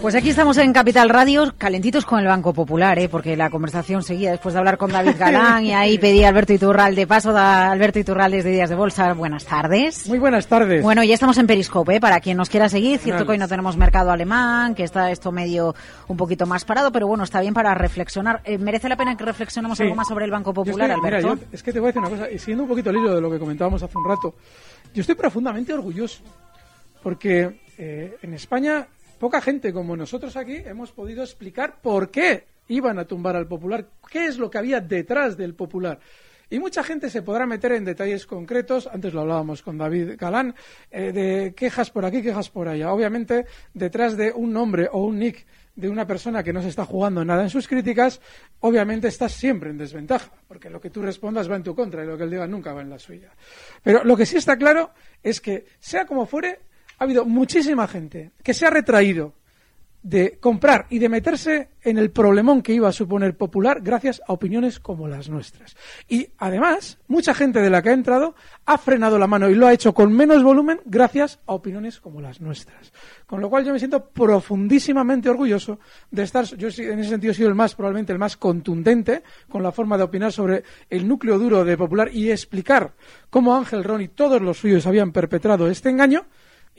Pues aquí estamos en Capital Radio, calentitos con el Banco Popular, ¿eh? porque la conversación seguía después de hablar con David Galán y ahí pedí a Alberto Iturralde. Paso da Alberto Iturralde de Días de Bolsa. Buenas tardes. Muy buenas tardes. Bueno, ya estamos en Periscope, ¿eh? para quien nos quiera seguir. Cierto que hoy no tenemos mercado alemán, que está esto medio un poquito más parado, pero bueno, está bien para reflexionar. Eh, ¿Merece la pena que reflexionemos Sí. algo más sobre el Banco Yo Popular, estoy- mira, Alberto? yo- es que te voy a decir una cosa, y siguiendo un poquito el hilo de lo que comentábamos hace un rato, yo estoy profundamente orgulloso, porque eh, en España poca gente como nosotros aquí hemos podido explicar por qué iban a tumbar al Popular, qué es lo que había detrás del Popular. Y mucha gente se podrá meter en detalles concretos, antes lo hablábamos con David Galán, eh, de quejas por aquí, quejas por allá. Obviamente, detrás de un nombre o un nick de una persona que no se está jugando nada en sus críticas, obviamente estás siempre en desventaja, porque lo que tú respondas va en tu contra y lo que él diga nunca va en la suya. Pero lo que sí está claro es que, sea como fuere, ha habido muchísima gente que se ha retraído de comprar y de meterse en el problemón que iba a suponer Popular gracias a opiniones como las nuestras. Y además, mucha gente de la que ha entrado ha frenado la mano y lo ha hecho con menos volumen gracias a opiniones como las nuestras. Con lo cual yo me siento profundísimamente orgulloso de estar, yo en ese sentido he sido el más, probablemente el más contundente con la forma de opinar sobre el núcleo duro de Popular y explicar cómo Ángel Ron y todos los suyos habían perpetrado este engaño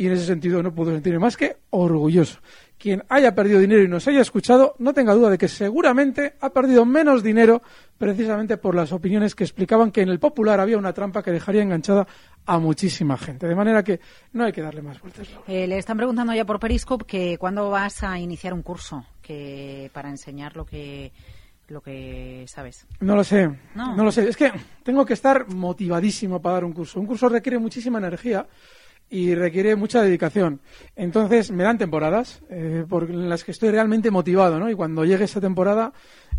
y en ese sentido no puedo sentirme más que orgulloso. Quien haya perdido dinero y nos haya escuchado, no tenga duda de que seguramente ha perdido menos dinero precisamente por las opiniones que explicaban que en el popular había una trampa que dejaría enganchada a muchísima gente. De manera que no hay que darle más vueltas. Eh, le están preguntando ya por Periscope que cuándo vas a iniciar un curso que para enseñar lo que lo que sabes. No lo sé, No. no. lo sé. Es que tengo que estar motivadísimo para dar un curso. Un curso requiere muchísima energía y requiere mucha dedicación. Entonces me dan temporadas eh, por las que estoy realmente motivado, ¿no? Y cuando llegue esa temporada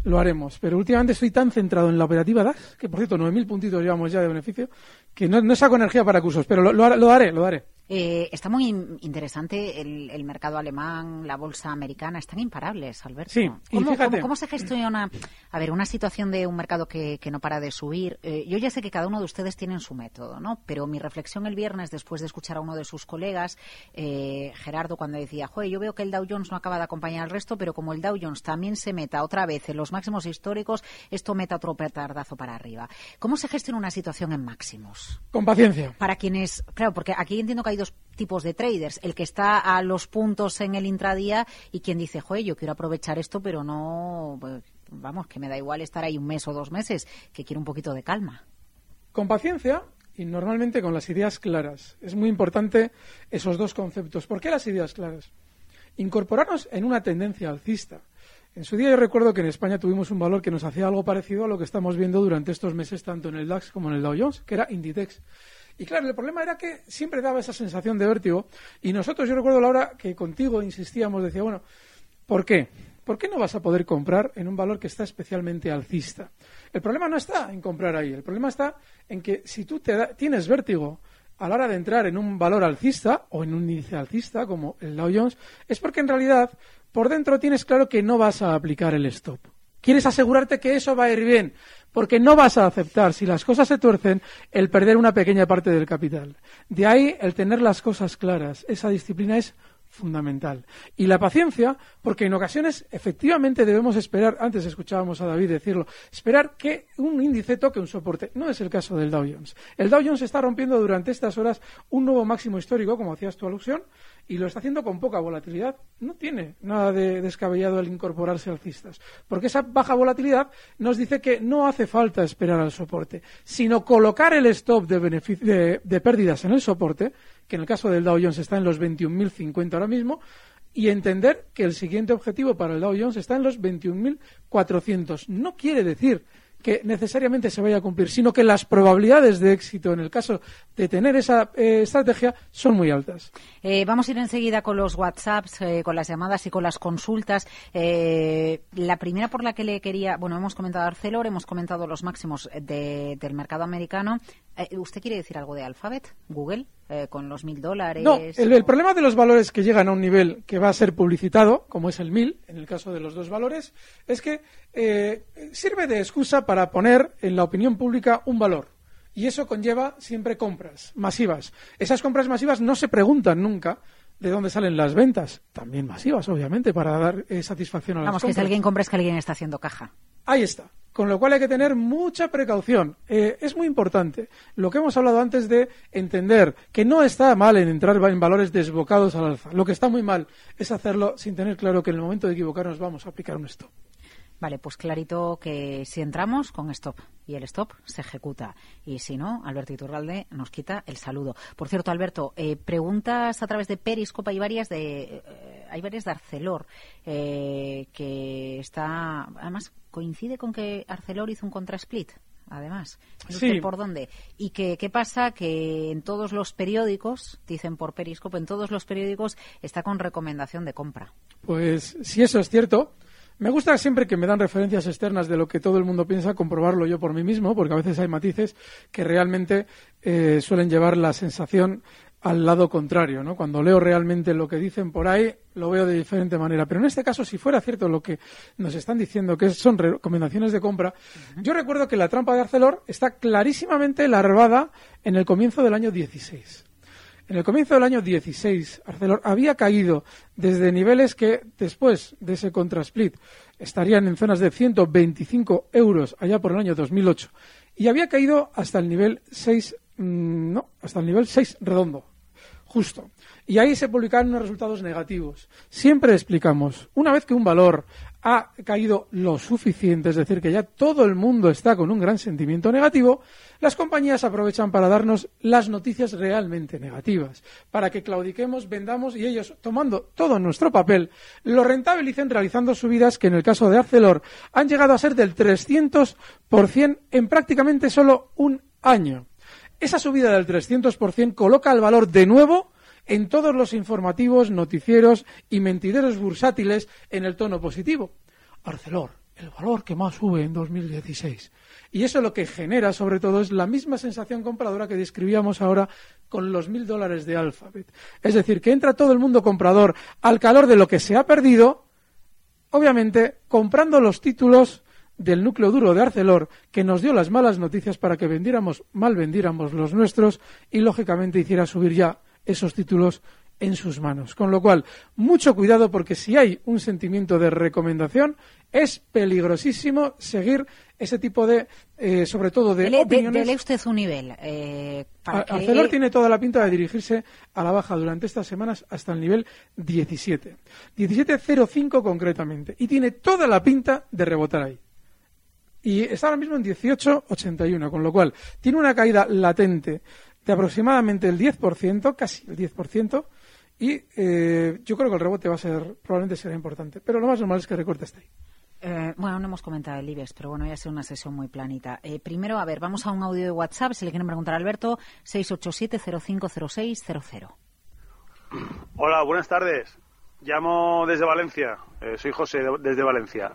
lo haremos. Pero últimamente estoy tan centrado en la operativa DAX, que por cierto 9.000 puntitos llevamos ya de beneficio, que no, no saco energía para cursos, pero lo, lo lo haré, lo haré. Eh, está muy in- interesante el, el mercado alemán, la bolsa americana, están imparables, Alberto. Sí, y ¿Cómo, fíjate- cómo- cómo se gestiona, a ver, una situación de un mercado que, que no para de subir? Eh, yo ya sé que cada uno de ustedes tiene su método, ¿no? Pero mi reflexión el viernes, después de escuchar a uno de sus colegas, eh, Gerardo, cuando decía, joder, yo veo que el Dow Jones no acaba de acompañar al resto, pero como el Dow Jones también se meta otra vez en los máximos históricos, esto meta otro petardazo para arriba. ¿Cómo se gestiona una situación en máximos? Con paciencia. Para quienes, claro, porque aquí entiendo que hay dos tipos de traders, el que está a los puntos en el intradía y quien dice, joder, yo quiero aprovechar esto, pero no, pues, vamos, que me da igual estar ahí un mes o dos meses, que quiero un poquito de calma. Con paciencia y normalmente con las ideas claras. Es muy importante esos dos conceptos. ¿Por qué las ideas claras? Incorporarnos en una tendencia alcista. En su día yo recuerdo que en España tuvimos un valor que nos hacía algo parecido a lo que estamos viendo durante estos meses tanto en el DAX como en el Dow Jones, que era Inditex. Y claro, el problema era que siempre daba esa sensación de vértigo y nosotros, yo recuerdo la hora que contigo insistíamos, decía, bueno, ¿por qué? ¿Por qué no vas a poder comprar en un valor que está especialmente alcista? El problema no está en comprar ahí, el problema está en que si tú te tienes vértigo a la hora de entrar en un valor alcista o en un índice alcista como el Dow Jones, es porque en realidad por dentro tienes claro que no vas a aplicar el stop. Quieres asegurarte que eso va a ir bien, porque no vas a aceptar, si las cosas se tuercen, el perder una pequeña parte del capital. De ahí el tener las cosas claras. Esa disciplina es fundamental. Y la paciencia, porque en ocasiones efectivamente debemos esperar, antes escuchábamos a David decirlo, esperar que un índice toque un soporte. No es el caso del Dow Jones. El Dow Jones está rompiendo durante estas horas un nuevo máximo histórico, como hacías tu alusión, y lo está haciendo con poca volatilidad. No tiene nada de descabellado el incorporarse alcistas, porque esa baja volatilidad nos dice que no hace falta esperar al soporte, sino colocar el stop de, de, de pérdidas en el soporte, que en el caso del Dow Jones está en los 21.050 ahora mismo, y entender que el siguiente objetivo para el Dow Jones está en los 21.400. No quiere decir que necesariamente se vaya a cumplir, sino que las probabilidades de éxito en el caso de tener esa eh, estrategia son muy altas. Eh, vamos a ir enseguida con los WhatsApps, eh, con las llamadas y con las consultas. la primera por la que le quería, bueno, hemos comentado Arcelor, hemos comentado los máximos del mercado americano. ¿Usted quiere decir algo de Alphabet, Google? con los mil dólares. No, el, problema de los valores que llegan a un nivel que va a ser publicitado, como es el mil, en el caso de los dos valores, es que sirve de excusa para poner en la opinión pública un valor. Y eso conlleva siempre compras masivas. Esas compras masivas no se preguntan nunca de dónde salen las ventas, también masivas, obviamente, para dar eh, satisfacción a las Vamos, que si alguien compra es que alguien está haciendo caja. Ahí está. Con lo cual hay que tener mucha precaución. Eh, es muy importante lo que hemos hablado antes de entender que no está mal en entrar en valores desbocados al alza. Lo que está muy mal es hacerlo sin tener claro que en el momento de equivocarnos vamos a aplicar un stop. Vale, pues clarito que si entramos con stop y el stop se ejecuta y si no, Alberto Iturralde nos quita el saludo. Por cierto, Alberto, eh, preguntas a través de Periscope, hay varias de, eh, hay varias de Arcelor eh, que está, además coincide con que Arcelor hizo un contra-split además. Sí. ¿Por dónde? Y que, ¿qué pasa? Que en todos los periódicos, dicen por Periscope, en todos los periódicos está con recomendación de compra. Pues si eso es cierto, me gusta siempre que me dan referencias externas de lo que todo el mundo piensa, comprobarlo yo por mí mismo, porque a veces hay matices que realmente eh, suelen llevar la sensación al lado contrario, ¿no? Cuando leo realmente lo que dicen por ahí, lo veo de diferente manera. Pero en este caso, si fuera cierto lo que nos están diciendo, que son recomendaciones de compra, yo recuerdo que la trampa de Arcelor está clarísimamente larvada en el comienzo del año 16. En el comienzo del año 16, Arcelor había caído desde niveles que después de ese contrasplit estarían en zonas de 125 euros allá por el año 2008 y había caído hasta el nivel 6, mm, no, hasta el nivel 6 redondo, justo. Y ahí se publicaron unos resultados negativos. Siempre explicamos, una vez que un valor ha caído lo suficiente, es decir, que ya todo el mundo está con un gran sentimiento negativo, las compañías aprovechan para darnos las noticias realmente negativas, para que claudiquemos, vendamos y ellos, tomando todo nuestro papel, lo rentabilicen realizando subidas que en el caso de Arcelor han llegado a ser del 300% en prácticamente solo un año. Esa subida del 300% coloca el valor de nuevo en todos los informativos, noticieros y mentideros bursátiles en el tono positivo. Arcelor, el valor que más sube en 2016. Y eso lo que genera, sobre todo, es la misma sensación compradora que describíamos ahora con los mil dólares de Alphabet. Es decir, que entra todo el mundo comprador al calor de lo que se ha perdido, obviamente comprando los títulos del núcleo duro de Arcelor, que nos dio las malas noticias para que vendiéramos, mal vendiéramos los nuestros y, lógicamente, hiciera subir ya esos títulos en sus manos. Con lo cual, mucho cuidado porque si hay un sentimiento de recomendación, es peligrosísimo seguir ese tipo de, eh, sobre todo de opiniones. Dele usted un nivel. Eh, Arcelor tiene toda la pinta de dirigirse a la baja durante estas semanas hasta el nivel 17. 17.05 concretamente. Y tiene toda la pinta de rebotar ahí. Y está ahora mismo en 18.81, con lo cual tiene una caída latente de aproximadamente el 10%, casi el 10%, y eh, yo creo que el rebote va a ser, probablemente será importante. Pero lo más normal es que recorte esté ahí. Eh, bueno, no hemos comentado el IBEX, pero bueno, ya ha sido una sesión muy planita. Eh, primero, a ver, vamos a un audio de WhatsApp, si le quieren preguntar a Alberto, 687-050600. Hola, buenas tardes. Llamo desde Valencia. soy José, desde Valencia.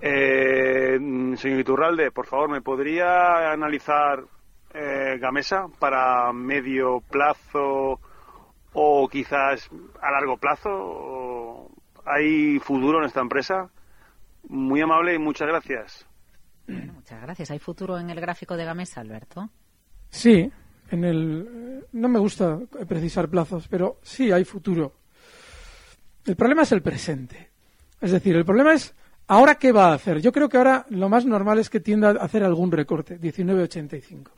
señor Iturralde, por favor, ¿me podría analizar eh, Gamesa para medio plazo o quizás a largo plazo? ¿Hay futuro en esta empresa? Muy amable y muchas gracias. muchas gracias. ¿Hay futuro en el gráfico de Gamesa, Alberto? Sí, en el no me gusta precisar plazos, pero sí hay futuro. El problema es el presente. Es decir, el problema es ahora qué va a hacer. Yo creo que ahora lo más normal es que tienda a hacer algún recorte, 19.85.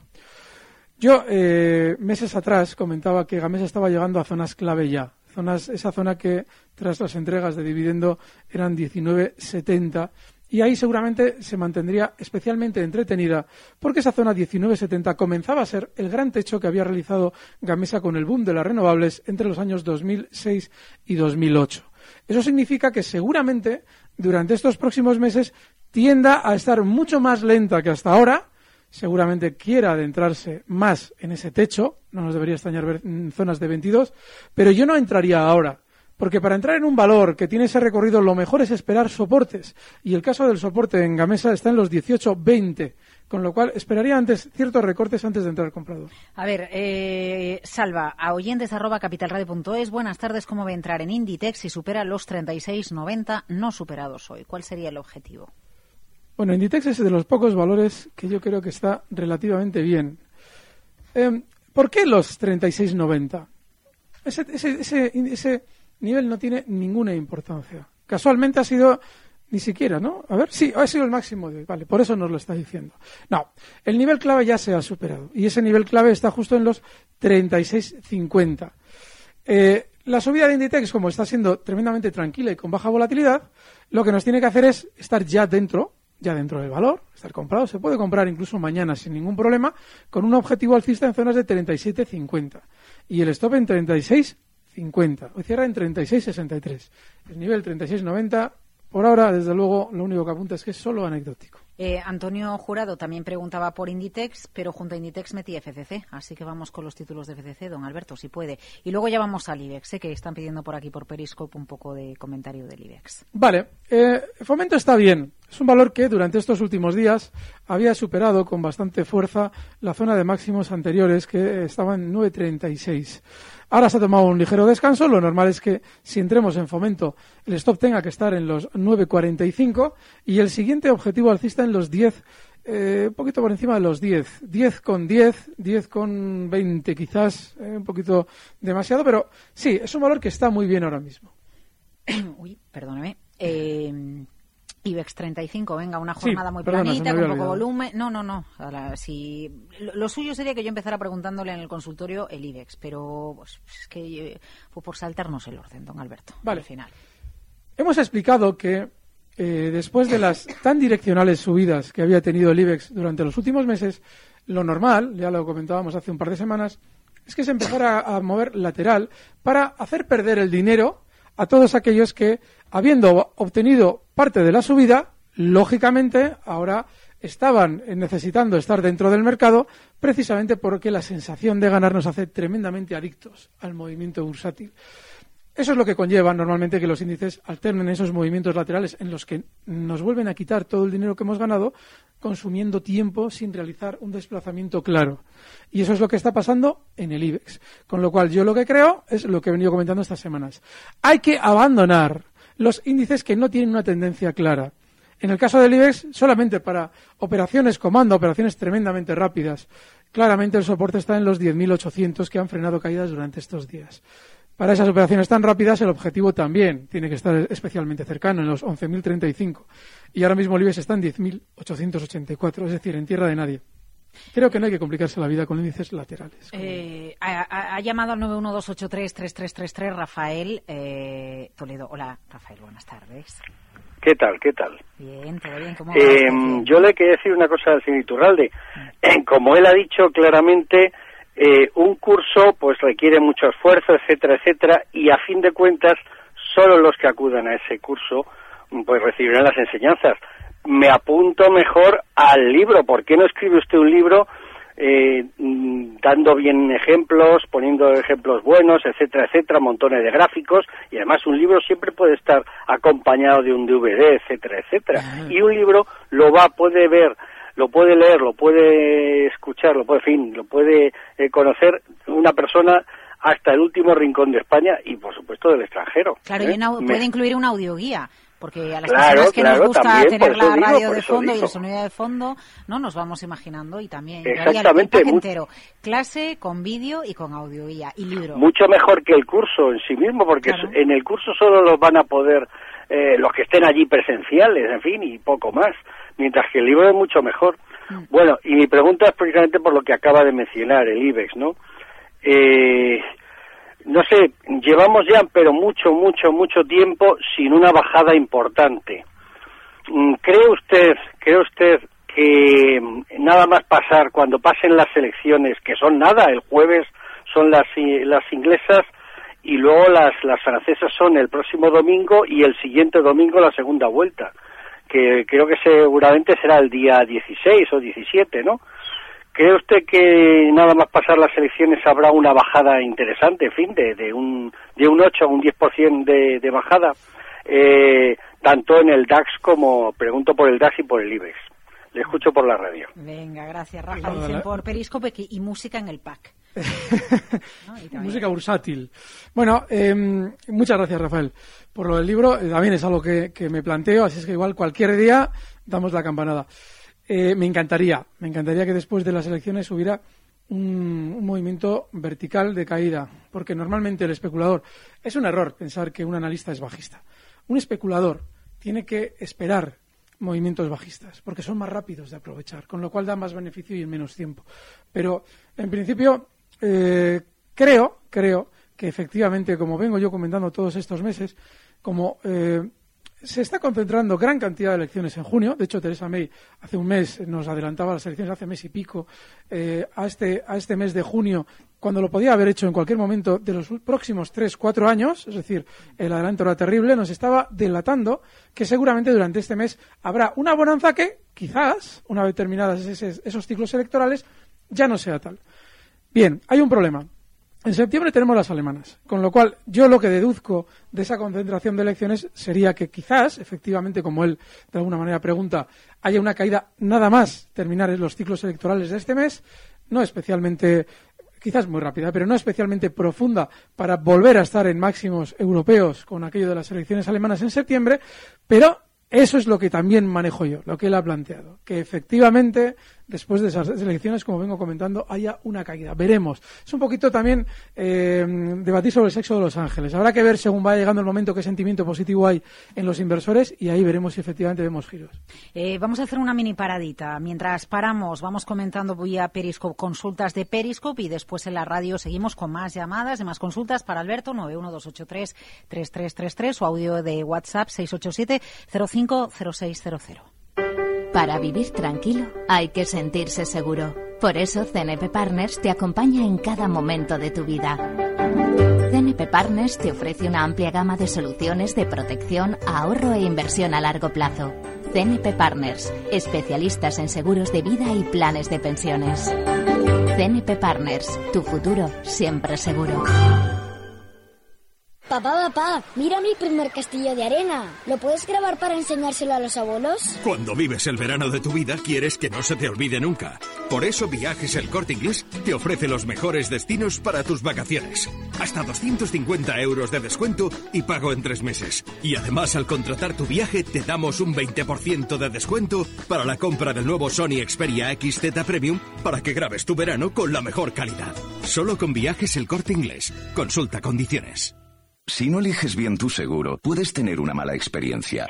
Yo eh, meses atrás comentaba que Gamesa estaba llegando a zonas clave ya. Esa zona que tras las entregas de dividendo eran 19.70 y ahí seguramente se mantendría especialmente entretenida porque esa zona 1970 comenzaba a ser el gran techo que había realizado Gamesa con el boom de las renovables entre los años 2006 y 2008. Eso significa que seguramente durante estos próximos meses tienda a estar mucho más lenta que hasta ahora, seguramente quiera adentrarse más en ese techo, no nos debería extrañar ver en zonas de 22, pero yo no entraría ahora porque para entrar en un valor que tiene ese recorrido, lo mejor es esperar soportes. Y el caso del soporte en Gamesa está en los 18-20, con lo cual esperaría antes ciertos recortes antes de entrar al comprador. A ver, eh, Salva, a oyentes arroba capitalradio.es, buenas tardes, ¿cómo va a entrar en Inditex si supera los 36,90 no superados hoy? ¿Cuál sería el objetivo? Bueno, Inditex es de los pocos valores que yo creo que está relativamente bien. Eh, ¿Por qué los 36,90? Ese, ese, ese, ese nivel no tiene ninguna importancia. Casualmente ha sido ni siquiera, ¿no? A ver, sí, ha sido el máximo de hoy. Vale, por eso nos lo está diciendo. No, el nivel clave ya se ha superado. Y ese nivel clave está justo en los 36.50. Eh, la subida de Inditex, como está siendo tremendamente tranquila y con baja volatilidad, lo que nos tiene que hacer es estar ya dentro, ya dentro del valor, estar comprado. Se puede comprar incluso mañana sin ningún problema, con un objetivo alcista en zonas de 37.50. Y el stop en 36 50. Hoy cierra en 36.63. El nivel 36.90, por ahora, desde luego, lo único que apunta es que es solo anecdótico. Eh, Antonio Jurado también preguntaba por Inditex, pero junto a Inditex metí FCC. Así que vamos con los títulos de FCC, don Alberto, si puede. Y luego ya vamos al IBEX, sé que están pidiendo por aquí, por Periscope, un poco de comentario del IBEX. Vale, eh, Fomento está bien. Es un valor que durante estos últimos días había superado con bastante fuerza la zona de máximos anteriores que estaban en 936. Ahora se ha tomado un ligero descanso. Lo normal es que si entremos en fomento, el stop tenga que estar en los 9.45 y el siguiente objetivo alcista en los 10, eh, un poquito por encima de los 10. 10 con 10, 10 con 20 quizás, eh, un poquito demasiado, pero sí, es un valor que está muy bien ahora mismo. Uy, perdóname. Eh, IBEX 35, venga, una jornada muy planita, con poco volumen. No, no, no. si, lo, suyo sería que yo empezara preguntándole en el consultorio el IBEX, pero pues, es que eh, fue por saltarnos el orden, don Alberto. Vale. Al final. Hemos explicado que eh, después de las tan direccionales subidas que había tenido el IBEX durante los últimos meses, lo normal, ya lo comentábamos hace un par de semanas, es que se empezara a mover lateral para hacer perder el dinero a todos aquellos que, habiendo obtenido parte de la subida, lógicamente ahora estaban necesitando estar dentro del mercado precisamente porque la sensación de ganar nos hace tremendamente adictos al movimiento bursátil. Eso es lo que conlleva normalmente que los índices alternen esos movimientos laterales en los que nos vuelven a quitar todo el dinero que hemos ganado consumiendo tiempo sin realizar un desplazamiento claro. Y eso es lo que está pasando en el IBEX. Con lo cual yo lo que creo es lo que he venido comentando estas semanas. Hay que abandonar los índices que no tienen una tendencia clara. En el caso del IBEX, solamente para operaciones comando, operaciones tremendamente rápidas. Claramente el soporte está en los 10.800 que han frenado caídas durante estos días. Para esas operaciones tan rápidas, el objetivo también tiene que estar especialmente cercano, en los 11.035. Y ahora mismo el IBEX está en 10.884, es decir, en tierra de nadie. Creo que no hay que complicarse la vida con índices laterales. Eh, ha, llamado al 912833333 Rafael eh, Toledo. Hola, Rafael, buenas tardes. ¿Qué tal? ¿Qué tal? Bien, todo bien. ¿Cómo eh, yo le quería decir una cosa al señor Iturralde. Mm. Como él ha dicho claramente, eh, un curso pues requiere mucho esfuerzo, etcétera, etcétera, y a fin de cuentas solo los que acudan a ese curso pues recibirán las enseñanzas. Me apunto mejor al libro. ¿Por qué no escribe usted un libro eh, mm, dando bien ejemplos, poniendo ejemplos buenos, etcétera, etcétera, montones de gráficos y además un libro siempre puede estar acompañado de un DVD, etcétera, etcétera. Y un libro lo va, puede ver lo puede leer, lo puede escuchar, lo puede, fin, lo puede eh, conocer una persona hasta el último rincón de España y, por supuesto, del extranjero. Claro, y ¿eh? puede incluir una audioguía Porque a las Claro, personas que claro, nos gusta también, tener la digo, radio de fondo y el sonido de fondo, no nos vamos imaginando y también el Exactamente, mu- entero. Clase con vídeo y con audio guía y libro. mucho mejor que el curso en sí mismo, porque Claro. en el curso solo los van a poder eh, los que estén allí presenciales, en fin, y poco más, mientras que el libro es mucho mejor. Mm. Bueno, y mi pregunta es precisamente por lo que acaba de mencionar, el IBEX, ¿no? Eh, no sé, llevamos ya, pero mucho, mucho, mucho tiempo sin una bajada importante. Mm, ¿Cree usted, cree usted que nada más pasar cuando pasen las elecciones, que son nada, el jueves son las, las inglesas y luego las, las francesas son el próximo domingo y el siguiente domingo la segunda vuelta, que creo que seguramente será el día 16 o 17, ¿no? ¿Cree usted que nada más pasar las elecciones habrá una bajada interesante, en fin, de, de, un, de un 8 a un 10% de, de bajada, eh, tanto en el DAX como, pregunto por el DAX y por el IBEX? Le escucho por la radio. Venga, gracias, Rafa. Dicen por Periscope que, y música en el pack. Música bursátil. Bueno, eh, muchas gracias, Rafael, por lo del libro. Eh, también es algo que, que me planteo, así es que igual cualquier día damos la campanada. Eh, me encantaría, me encantaría que después de las elecciones hubiera un, movimiento vertical de caída, porque normalmente el especulador es un error pensar que un analista es bajista. Un especulador tiene que esperar movimientos bajistas, porque son más rápidos de aprovechar, con lo cual da más beneficio y en menos tiempo. Pero, en principio, eh, creo, creo que efectivamente, como vengo yo comentando todos estos meses, como eh, se está concentrando gran cantidad de elecciones en junio. De hecho, Teresa May hace un mes nos adelantaba las elecciones, hace mes y pico, eh, a, este, a este mes de junio, cuando lo podía haber hecho en cualquier momento de los próximos tres, cuatro años, es decir, el adelanto era terrible, nos estaba delatando que seguramente durante este mes habrá una bonanza que, quizás, una vez terminadas esos ciclos electorales, ya no sea tal. Bien, hay un problema. En septiembre tenemos las alemanas, con lo cual yo lo que deduzco de esa concentración de elecciones sería que quizás, efectivamente, como él de alguna manera pregunta, haya una caída nada más terminar los ciclos electorales de este mes, no especialmente, quizás muy rápida, pero no especialmente profunda para volver a estar en máximos europeos con aquello de las elecciones alemanas en septiembre, pero eso es lo que también manejo yo, lo que él ha planteado, que efectivamente después de esas elecciones, como vengo comentando, haya una caída. Veremos. Es un poquito también eh, debatir sobre el sexo de los ángeles. Habrá que ver según vaya llegando el momento qué sentimiento positivo hay en los inversores y ahí veremos si efectivamente vemos giros. Eh, vamos a hacer una mini paradita. Mientras paramos, vamos comentando vía Periscope consultas de Periscope y después en la radio seguimos con más llamadas y más consultas para Alberto 912833333 o audio de WhatsApp 687-050600. Para vivir tranquilo hay que sentirse seguro. Por eso CNP Partners te acompaña en cada momento de tu vida. CNP Partners te ofrece una amplia gama de soluciones de protección, ahorro e inversión a largo plazo. CNP Partners, especialistas en seguros de vida y planes de pensiones. CNP Partners, tu futuro siempre seguro. Papá, papá, mira mi primer castillo de arena. ¿Lo puedes grabar para enseñárselo a los abuelos? Cuando vives el verano de tu vida, quieres que no se te olvide nunca. Por eso Viajes El Corte Inglés te ofrece los mejores destinos para tus vacaciones. Hasta 250 euros de descuento y pago en tres meses. Y además, al contratar tu viaje, te damos un 20% de descuento para la compra del nuevo Sony Xperia XZ Premium para que grabes tu verano con la mejor calidad. Solo con Viajes El Corte Inglés. Consulta condiciones. Si no eliges bien tu seguro, puedes tener una mala experiencia.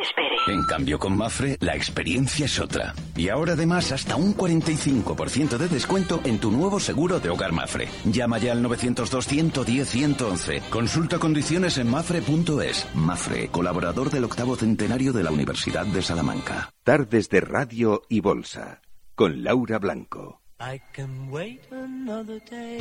En cambio, con Mafre, la experiencia es otra. Y ahora además hasta un 45% de descuento en tu nuevo seguro de hogar Mafre. Llama ya al 902-110-111. Consulta condiciones en mafre.es. Mafre, colaborador del octavo centenario de la Universidad de Salamanca. Tardes de Radio y Bolsa, con Laura Blanco. I can wait another day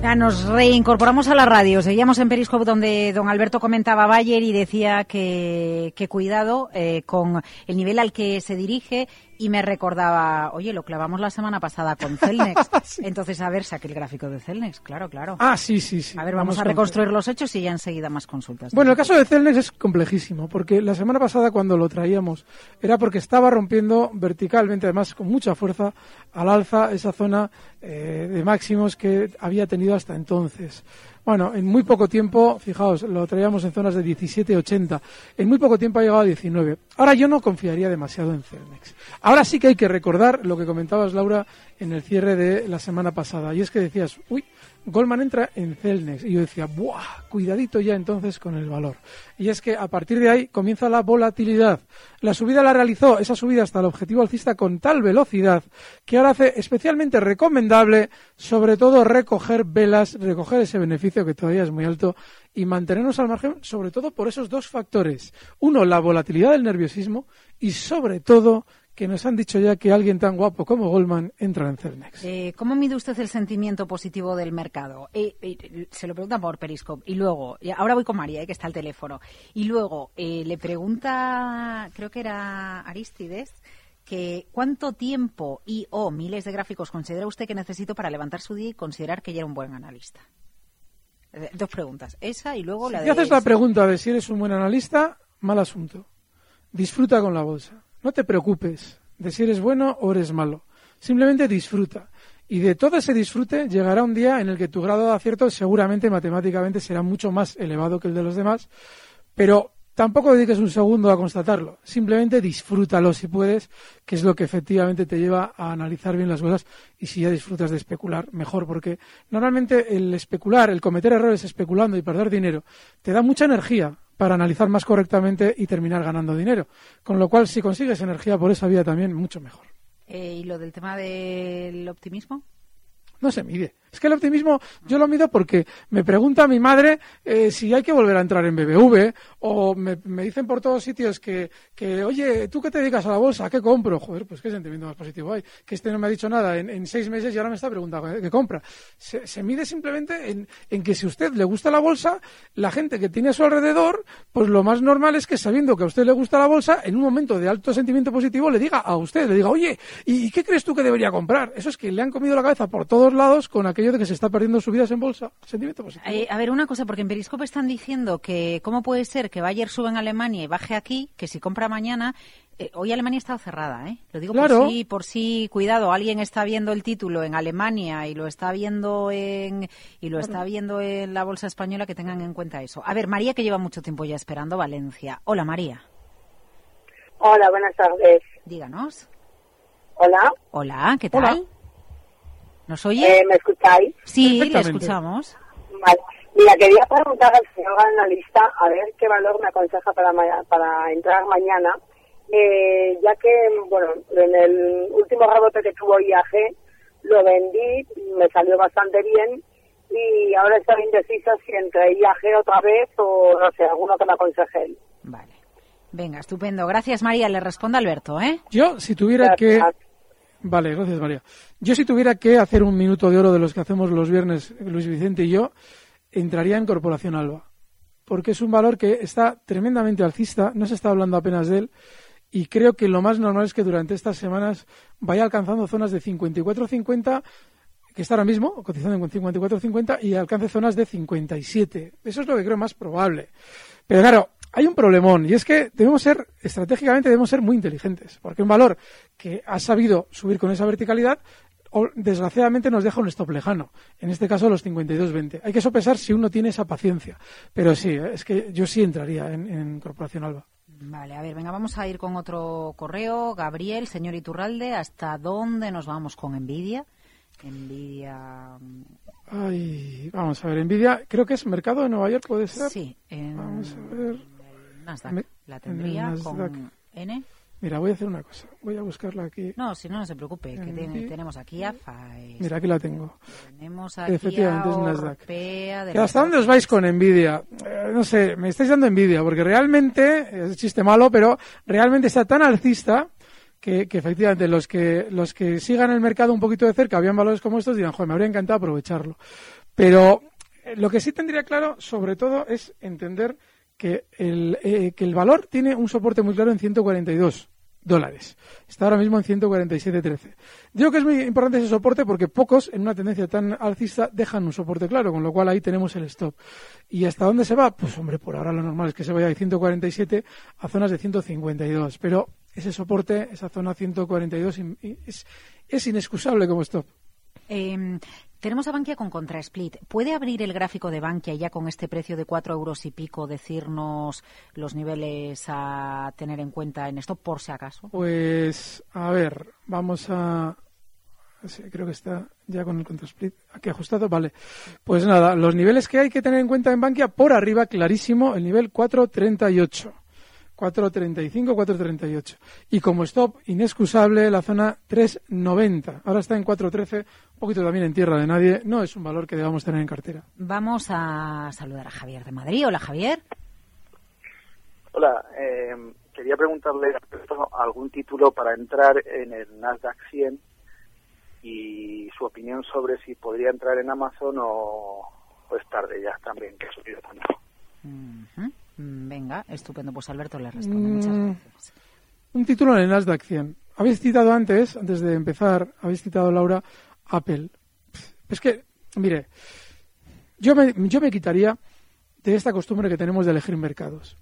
Ya nos reincorporamos a la radio. Seguíamos en Periscope donde don Alberto comentaba Bayer y decía que, cuidado eh, con el nivel al que se dirige y me recordaba, oye, lo clavamos la semana pasada con Celnex. Entonces, a ver, saque el gráfico de Celnex, claro, claro. Ah, sí, sí, sí. A ver, vamos, a con- reconstruir los hechos y ya enseguida más consultas. Bueno, el caso de Celnex es complejísimo, porque la semana pasada cuando lo traíamos era porque estaba rompiendo verticalmente, además con mucha fuerza, al alza esa zona eh, de máximos que había tenido hasta entonces. Bueno, en muy poco tiempo, fijaos, lo traíamos en zonas de 17,80. En muy poco tiempo ha llegado a 19. Ahora yo no confiaría demasiado en Celnex. Ahora sí que hay que recordar lo que comentabas, Laura, en el cierre de la semana pasada. Y es que decías, uy, Goldman entra en Celnex. Y yo decía, ¡buah! Cuidadito ya entonces con el valor. Y es que a partir de ahí comienza la volatilidad. La subida la realizó, esa subida hasta el objetivo alcista con tal velocidad que ahora hace especialmente recomendable, sobre todo, recoger velas, recoger ese beneficio que todavía es muy alto y mantenernos al margen, sobre todo por esos dos factores. Uno, la volatilidad del nerviosismo y, sobre todo, que nos han dicho ya que alguien tan guapo como Goldman entra en Celnex. Eh, ¿Cómo mide usted el sentimiento positivo del mercado? Eh, eh, se lo pregunta por Periscope. Y luego, ahora voy con María, que está al teléfono. Y luego le pregunta, creo que era Aristides, que cuánto tiempo y o miles de gráficos considera usted que necesito para levantar su día y considerar que ya era un buen analista. Dos preguntas. Esa y luego la Si de... haces la pregunta de si eres un buen analista, mal asunto. Disfruta con la bolsa. No te preocupes de si eres bueno o eres malo. Simplemente disfruta. Y de todo ese disfrute llegará un día en el que tu grado de acierto seguramente matemáticamente será mucho más elevado que el de los demás, pero tampoco dediques un segundo a constatarlo. Simplemente disfrútalo si puedes, que es lo que efectivamente te lleva a analizar bien las cosas y si ya disfrutas de especular, mejor, porque normalmente el especular, el cometer errores especulando y perder dinero, te da mucha energía para analizar más correctamente y terminar ganando dinero. Con lo cual, si consigues energía por esa vía también, mucho mejor. Eh, ¿Y lo del tema del optimismo? No se mide. Es que el optimismo yo lo mido porque me pregunta mi madre eh, si hay que volver a entrar en BBV o me, dicen por todos sitios que, oye, ¿tú qué te dedicas a la bolsa? ¿A qué compro? Joder, pues qué sentimiento más positivo hay. Que este no me ha dicho nada en, seis meses y ahora me está preguntando ¿qué, compra? Se, mide simplemente en, en que si a usted le gusta la bolsa, la gente que tiene a su alrededor, pues lo más normal es que sabiendo que a usted le gusta la bolsa, en un momento de alto sentimiento positivo le diga a usted, le diga, oye, ¿y, qué crees tú que debería comprar? Eso es que le han comido la cabeza por todos lados con aquello de que se está perdiendo subidas en bolsa. Sentimiento positivo. Eh, a ver, una cosa, porque en Periscope están diciendo que cómo puede ser que Bayer suba en Alemania y baje aquí, que si compra mañana... eh, hoy Alemania está cerrada, ¿eh? Lo digo Claro. por si, por si, cuidado, alguien está viendo el título en Alemania y lo está viendo en y lo está viendo en la bolsa española, que tengan en cuenta eso. A ver, María, que lleva mucho tiempo ya esperando Valencia. Hola, María. Hola, buenas tardes. Díganos. Hola. Hola, ¿qué tal? Hola. ¿Nos oye? Eh, ¿Me escucháis? Sí, le escuchamos. Vale. Mira, quería preguntar al señor analista a ver qué valor me aconseja para, ma- para entrar mañana, eh, ya que, bueno, en el último rebote que tuvo IAG lo vendí, me salió bastante bien y ahora estoy indecisa si entre IAG otra vez o, no sé, alguno que me aconseje él. Venga, estupendo. Gracias, María. Le responde Alberto, ¿eh? Yo, si tuviera que... Vale, gracias María. Yo si tuviera que hacer un minuto de oro de los que hacemos los viernes, Luis Vicente y yo, entraría en Corporación Alba. Porque es un valor que está tremendamente alcista, no se está hablando apenas de él, y creo que lo más normal es que durante estas semanas vaya alcanzando zonas de 54-50, que está ahora mismo cotizando en 54-50, y alcance zonas de 57. Eso es lo que creo más probable. Pero claro, hay un problemón y es que debemos ser, estratégicamente debemos ser muy inteligentes, porque un valor que ha sabido subir con esa verticalidad, o- desgraciadamente nos deja un stop lejano, en este caso los 52.20. Hay que sopesar si uno tiene esa paciencia, pero sí, es que yo sí entraría en, en Corporación Alba. Vale, a ver, venga, vamos a ir con otro correo. Gabriel, señor Iturralde, ¿hasta dónde nos vamos con Nvidia? Nvidia. mm, Ay, vamos a ver, Nvidia, creo que es mercado de Nueva York, ¿puede ser? Sí, en Vamos a ver. Nasdaq. Me- La tendría Nasdaq. con N. Mira, voy a hacer una cosa, voy a buscarla aquí. No, si no, no se preocupe, que tenemos aquí a FAES. Mira, aquí la tengo. Tenemos aquí Efectivamente, a es Nasdaq. Orpea de ¿Que la ¿Hasta dónde os vais con envidia? Eh, no sé, me estáis dando envidia, porque realmente, es chiste malo, pero realmente está tan alcista que, que efectivamente los que, los que sigan el mercado un poquito de cerca, habían valores como estos, dirán, joder, me habría encantado aprovecharlo. Pero eh, lo que sí tendría claro, sobre todo, es entender que el, eh, que el valor tiene un soporte muy claro en 142. dólares. Está ahora mismo en 147.13. Digo que es muy importante ese soporte porque pocos en una tendencia tan alcista dejan un soporte claro, con lo cual ahí tenemos el stop. ¿Y hasta dónde se va? Pues hombre, por ahora lo normal es que se vaya de 147 a zonas de 152, pero ese soporte, esa zona 142 in- i- es, es inexcusable como stop. Eh, tenemos a Bankia con contrasplit. ¿Puede abrir el gráfico de Bankia ya con este precio de 4 euros y pico decirnos los niveles a tener en cuenta en esto por si acaso? Pues, a ver, vamos a... creo que está ya con el contrasplit aquí ajustado. Vale. Pues nada, los niveles que hay que tener en cuenta en Bankia, por arriba, clarísimo, el nivel 438. 435, 438. Y como stop, inexcusable, la zona 390. Ahora está en 413, un poquito también en tierra de nadie. No es un valor que debamos tener en cartera. Vamos a saludar a Javier de Madrid. Hola, Javier. Hola, eh, quería preguntarle algún título para entrar en el Nasdaq 100 y su opinión sobre si podría entrar en Amazon o, o es tarde ya también, que ha subido tanto. Mm, Venga, estupendo. Pues Alberto le responde. Muchas Mm, gracias. Un título en el Nasdaq 100. Habéis citado antes, antes de empezar, habéis citado, Laura, Apple. Es que, mire, yo me, yo me quitaría de esta costumbre que tenemos de elegir mercados.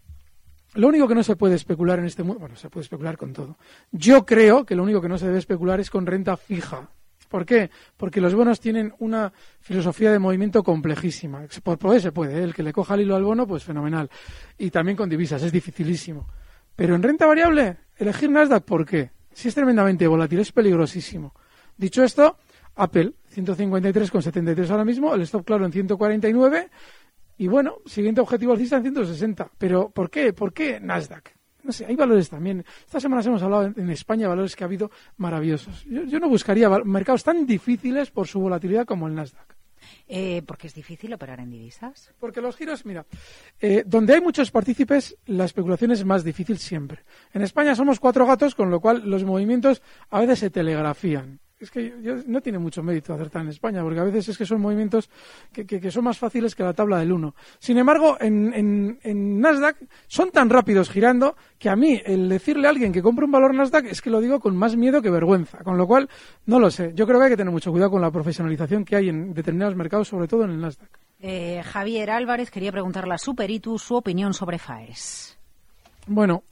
Lo único que no se puede especular en este mundo, bueno, se puede especular con todo. Yo creo que lo único que no se debe especular es con renta fija. ¿Por qué? Porque los bonos tienen una filosofía de movimiento complejísima. Por poder se puede, ¿eh? el que le coja el hilo al bono, pues fenomenal. Y también con divisas, es dificilísimo. Pero en renta variable, elegir Nasdaq, ¿por qué? Si es tremendamente volátil, es peligrosísimo. Dicho esto, Apple, 153,73 ahora mismo, el stop claro en 149 y bueno, siguiente objetivo alcista en 160. Pero ¿por qué? ¿Por qué Nasdaq? No sé, hay valores también. Estas semanas hemos hablado en, en España valores que ha habido maravillosos. Yo, yo no buscaría mercados tan difíciles por su volatilidad como el Nasdaq. Eh, porque es difícil operar en divisas. Porque los giros, mira, eh, donde hay muchos partícipes, la especulación es más difícil siempre. En España somos cuatro gatos, con lo cual los movimientos a veces se telegrafían. Es que yo- no tiene mucho mérito acertar en España, porque a veces es que son movimientos que, que- que son más fáciles que la tabla del 1. Sin embargo, en, en- Nasdaq son tan rápidos girando que a mí el decirle a alguien que compre un valor Nasdaq es que lo digo con más miedo que vergüenza. Con lo cual, no lo sé. Yo creo que hay que tener mucho cuidado con la profesionalización que hay en determinados mercados, sobre todo en el Nasdaq. Eh, Javier Álvarez quería preguntarle a Superitu su opinión sobre FAES. Bueno,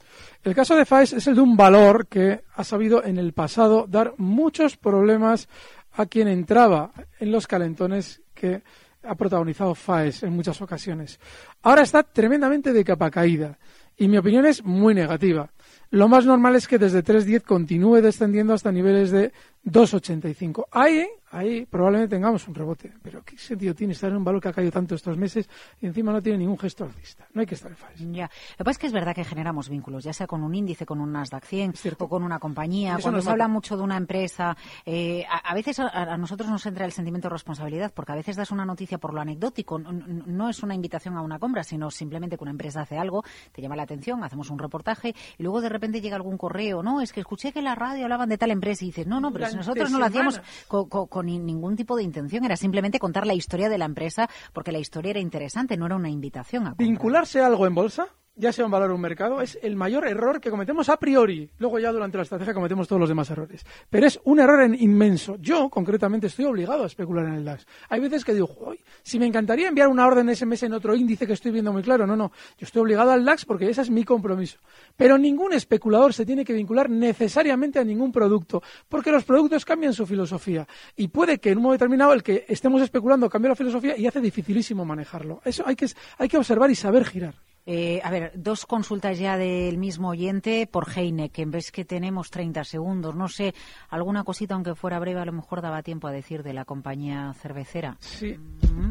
el caso de FAES es el de un valor que ha sabido en el pasado dar muchos problemas a quien entraba en los calentones que ha protagonizado FAES en muchas ocasiones. Ahora está tremendamente de capa caída y mi opinión es muy negativa. Lo más normal es que desde 3.10 continúe descendiendo hasta niveles de 2.85. Ahí, ahí probablemente tengamos un rebote. Pero ¿qué sentido tiene estar en un valor que ha caído tanto estos meses y encima no tiene ningún gesto alcista? No hay que estar en FAES. Ya. Lo que pasa es que es verdad que generamos vínculos, ya sea con un índice, con un Nasdaq 100 o con una compañía. Eso Cuando se habla mucho de una empresa, eh, a, a veces a, a nosotros nos entra el sentimiento de responsabilidad porque a veces das una noticia por lo anecdótico. No es una invitación a una compra, sino simplemente que una empresa hace algo, te llama la atención, hacemos un reportaje y luego de repente llega algún correo, no, es que escuché que en la radio hablaban de tal empresa y dices, no, no, pero Durante nosotros no lo hacíamos semanas. co- co- con, ni- ningún tipo de intención, era simplemente contar la historia de la empresa porque la historia era interesante, no era una invitación a comprar. Vincularse a algo en bolsa, ya sea un valor o un mercado, es el mayor error que cometemos a priori. Luego ya durante la estrategia cometemos todos los demás errores. Pero es un error en- inmenso. Yo, concretamente, estoy obligado a especular en el DAX. Hay veces que digo, "Joy, si me encantaría enviar una orden SMS en otro índice que estoy viendo muy claro. No, no. Yo estoy obligado al DAX porque ese es mi compromiso. Pero ningún especulador se tiene que vincular necesariamente a ningún producto, porque los productos cambian su filosofía. Y puede que en un momento determinado el que estemos especulando cambie la filosofía y hace dificilísimo manejarlo. Eso hay que, hay que observar y saber girar. Eh, a ver, dos consultas ya del mismo oyente por Heineken. Ves que tenemos 30 segundos. No sé, alguna cosita, aunque fuera breve, a lo mejor daba tiempo a decir de la compañía cervecera. Sí.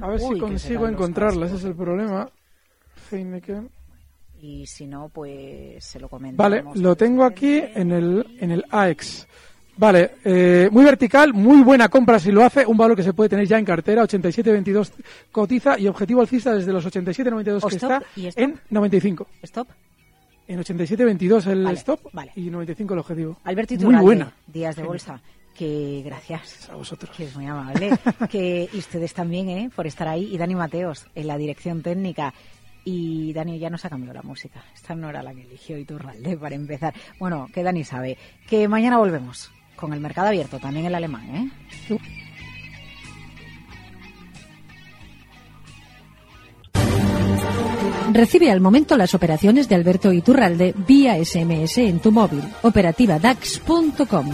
A ver Uy, si consigo encontrarla, ese es el problema. Heineken. Y si no, pues se lo comentamos. Vale, lo tengo aquí en el, en el AEX. Vale, eh, muy vertical, muy buena compra si lo hace, un valor que se puede tener ya en cartera, 87.22 cotiza y objetivo alcista desde los 87.92 ¿O que está ¿Y stop? en 95. ¿Stop? En 87.22 el Vale, stop vale. y 95 el objetivo. Alberto Muy buena. Días de Bolsa. Que gracias. A vosotros. Que es muy amable. que y ustedes también, ¿eh? Por estar ahí. Y Dani Mateos, en la dirección técnica. Y Dani ya nos ha cambiado la música. Esta no era la que eligió Iturralde para empezar. Bueno, que Dani sabe. Que mañana volvemos con el mercado abierto, también el alemán, ¿eh? Recibe al momento las operaciones de Alberto Iturralde vía SMS en tu móvil. Operativa DAX.com.